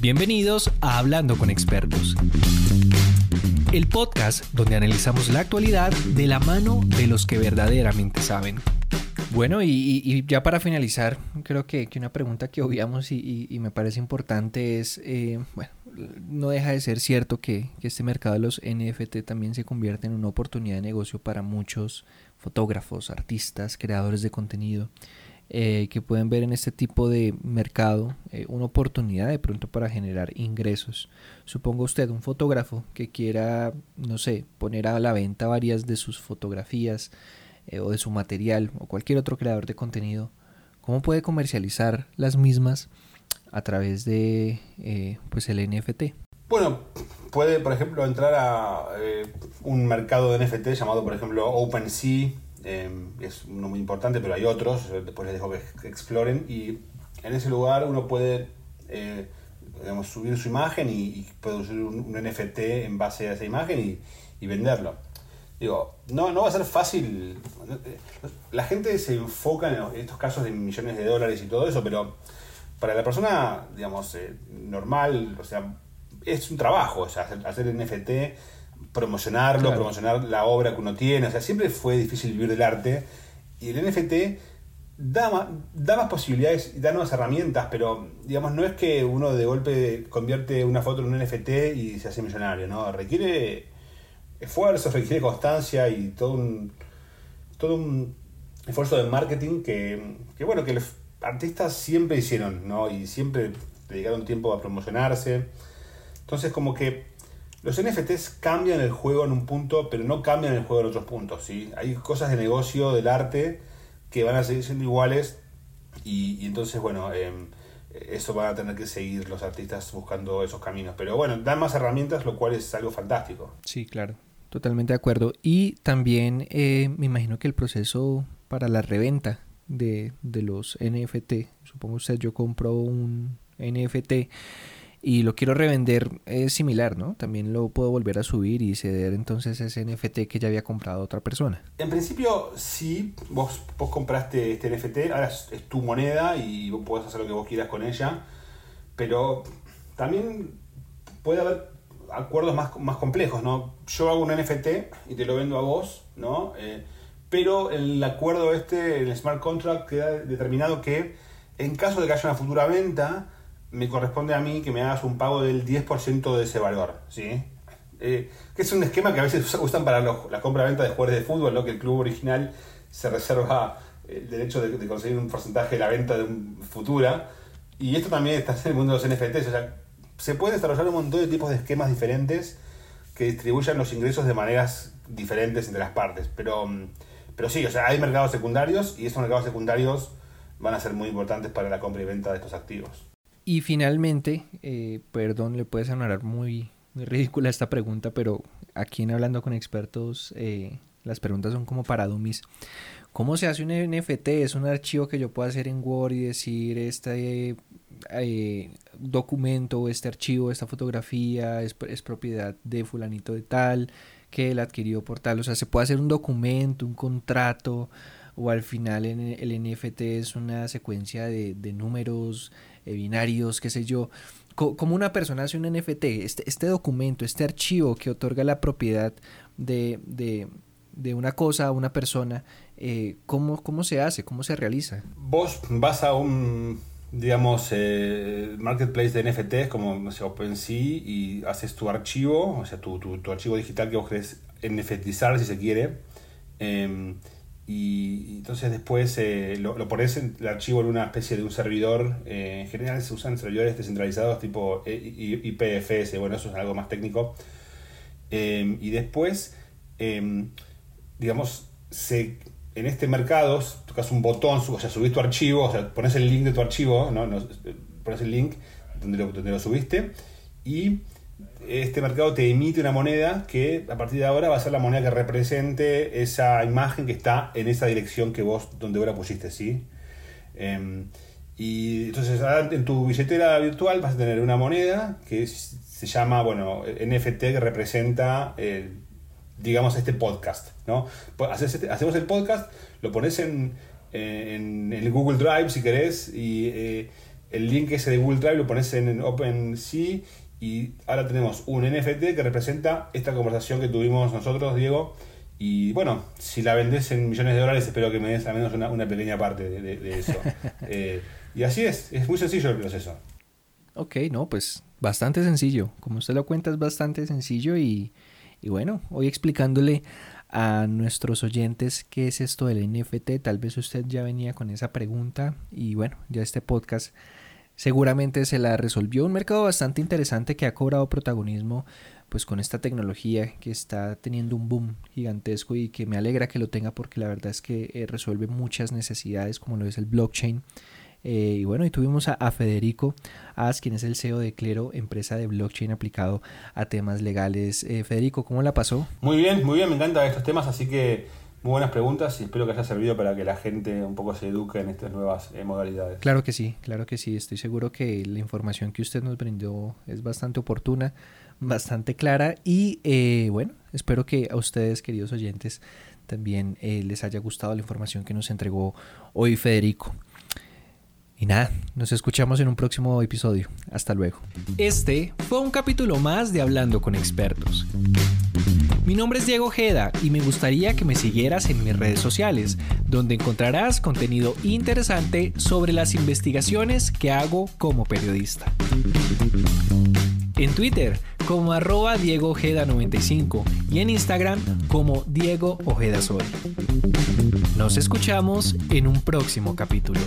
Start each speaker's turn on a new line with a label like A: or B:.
A: Bienvenidos a Hablando con Expertos, el podcast donde analizamos la actualidad de la mano de los que verdaderamente saben. Bueno, y, ya para finalizar, creo que, una pregunta que obviamos y, me parece importante es, eh, bueno, no deja de ser cierto que, que, este mercado de los NFT también se convierte en una oportunidad de negocio para muchos fotógrafos, artistas, creadores de contenido. Eh, que pueden ver en este tipo de mercado eh, una oportunidad de pronto para generar ingresos. Supongo usted, un fotógrafo que quiera, no sé, poner a la venta varias de sus fotografías eh, o de su material o cualquier otro creador de contenido, ¿cómo puede comercializar las mismas a través de pues el NFT?
B: Bueno, puede, por ejemplo, entrar a un mercado de NFT llamado, por ejemplo, OpenSea Em, es uno muy importante, pero hay otros, después les dejo que exploren. Y en ese lugar uno puede eh, subir su imagen y, usar un, NFT en base a esa imagen y, venderlo. Digo, no, no va a ser fácil. La gente se enfoca en estos casos de millones de dólares y todo eso, pero para la persona, digamos, eh, normal, o sea, es un trabajo, o hacer, hacer NFT promocionarlo, promocionar la obra que uno tiene. O sea, siempre fue difícil vivir del arte. Y el NFT da más, da más posibilidades y da nuevas herramientas, pero digamos, no es que uno de golpe convierte una foto en un NFT y se hace millonario, ¿no? Requiere esfuerzo, requiere constancia y todo un, todo un esfuerzo de marketing que, que, bueno, que los artistas siempre hicieron, ¿no? Y siempre dedicaron tiempo a promocionarse. Entonces, como que los NFTs cambian el juego en un punto, pero no cambian el juego en otros puntos. ¿sí? Hay cosas de negocio, del arte, que van a seguir siendo iguales y, entonces, bueno, em, eso van a tener que seguir los artistas buscando esos caminos. Pero bueno, dan más herramientas, lo cual es algo fantástico.
A: Sí, claro, totalmente de acuerdo. Y también eh, me imagino que el proceso para la reventa de, de los NFT, supongo usted, yo compro un NFT y lo quiero revender es similar, ¿no? También lo puedo volver a subir y ceder entonces ese NFT que ya había comprado otra persona.
B: En principio sí, vos, vos compraste este NFT, ahora es, tu moneda y vos podés hacer lo que vos quieras con ella, pero también puede haber acuerdos más, más complejos, ¿no? Yo hago un NFT y te lo vendo a vos, ¿no? Eh, pero el acuerdo este, el smart contract, queda determinado que en caso de que haya una futura venta, me corresponde a mí que me hagas un pago del 10% de ese valor, ¿sí? Eh, que es un esquema que a veces usan para la compra-venta de jugadores de fútbol, que el club original se reserva el derecho de, conseguir un porcentaje de la venta de un futura. Y esto también está en el mundo de los NFTs. O sea, se puede desarrollar un montón de tipos de esquemas diferentes que distribuyan los ingresos de maneras diferentes entre las partes. Pero, mm, pero sí, o sea, hay mercados secundarios y esos mercados secundarios van a ser muy importantes para la compra y venta de estos activos.
A: Y finalmente, eh, perdón, le puede sonar muy, ridícula esta pregunta, pero aquí en Hablando con Expertos, eh, las preguntas son como para dummies. ¿Cómo se hace un NFT? Es un archivo que yo puedo hacer en Word y decir este eh, documento, este archivo, esta fotografía es, es, propiedad de fulanito de tal, que él adquirió por tal. O sea, se puede hacer un documento, un contrato, o al final el NFT es una secuencia de, de números eh, binarios, qué sé yo. como una persona hace un NFT, este, este documento, este archivo que otorga la propiedad de, de, una cosa a una persona, eh, ¿cómo, ¿cómo, se hace? ¿Cómo se realiza?
B: Vos vas a un, digamos, eh, marketplace de NFTs como no sé, OpenSea y haces tu archivo, o sea, tu, tu, tu archivo digital que vos querés NFTizar si se quiere. Em, y, entonces después eh, lo, pones en el archivo en una especie de un servidor. Eh, en general se usan servidores descentralizados tipo IPFS, bueno, eso es algo más técnico. Em, y después, em, digamos, se, en este mercado tocas un botón, o sea, subís tu archivo, o sea, pones el link de tu archivo, ¿no? pones el link donde lo, donde lo subiste y este mercado te emite una moneda que a partir de ahora va a ser la moneda que represente esa imagen que está en esa dirección que vos, donde ahora pusiste, ¿sí? Em, y entonces en tu billetera virtual vas a tener una moneda que se llama, bueno, NFT que representa, digamos, este podcast, ¿no? Pues este, hacemos el podcast, lo pones en, en, el Google Drive si querés y... Eh, el link ese de Google Drive lo pones en OpenSea y ahora tenemos un NFT que representa esta conversación que tuvimos nosotros, Diego. Y bueno, si la vendes en millones de dólares, espero que me des al menos una, pequeña parte de, eso. Eh, y así es, es muy sencillo el proceso.
A: Ok, no, pues bastante sencillo. Como usted lo cuenta, es bastante sencillo y, y bueno, hoy explicándole a nuestros oyentes qué es esto del NFT. Tal vez usted ya venía con esa pregunta y bueno, ya este podcast seguramente se la resolvió. Un mercado bastante interesante que ha cobrado protagonismo pues con esta tecnología que está teniendo un boom gigantesco y que me alegra que lo tenga porque la verdad es que eh, resuelve muchas necesidades como lo es el blockchain. Eh, y bueno, y tuvimos a, Federico As, quien es el CEO de Clero, empresa de blockchain aplicado a temas legales. Eh, Federico, ¿cómo la pasó?
B: Muy bien, muy bien, me encantan estos temas, así que muy buenas preguntas y espero que haya servido para que la gente un poco se eduque en estas nuevas eh, modalidades.
A: Claro que sí, claro que sí. Estoy seguro que la información que usted nos brindó es bastante oportuna, bastante clara y eh, bueno, espero que a ustedes, queridos oyentes, también eh, les haya gustado la información que nos entregó hoy Federico. Y nada, nos escuchamos en un próximo episodio. Hasta luego. Este fue un capítulo más de Hablando con Expertos. Mi nombre es Diego Ojeda y me gustaría que me siguieras en mis redes sociales, donde encontrarás contenido interesante sobre las investigaciones que hago como periodista. En Twitter como arroba Diego Ojeda 95 y en Instagram como Diego Ojeda Soy. Nos escuchamos en un próximo capítulo.